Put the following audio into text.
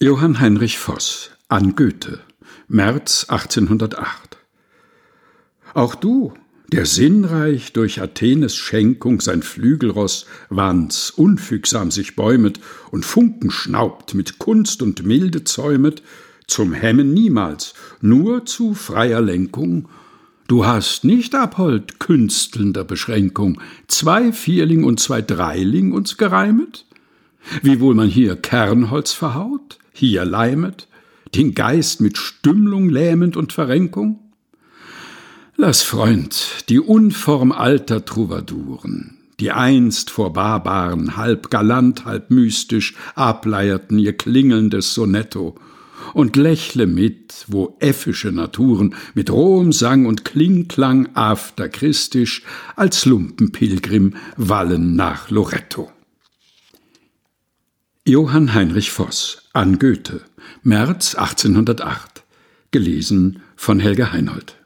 Johann Heinrich Voss an Goethe März 1808 Auch du, der sinnreich durch Athenes Schenkung sein Flügelross wands unfügsam sich bäumet und Funken schnaubt, mit Kunst und Milde zäumet, zum Hemmen niemals, nur zu freier Lenkung, Du hast nicht abhold künstelnder Beschränkung zwei Vierling und zwei Dreiling uns gereimet? Wiewohl man hier Kernholz verhaut, hier leimet, den Geist mit Stümmlung lähmend und Verrenkung? Lass, Freund, die Unform alter Trouvadouren, die einst vor Barbaren halb galant, halb mystisch ableierten ihr klingelndes Sonetto, und lächle mit, wo äffische Naturen mit rohem Sang und Klingklang afterchristisch als Lumpenpilgrim wallen nach Loretto. Johann Heinrich Voss an Goethe, März 1808. Gelesen von Helga Heinold.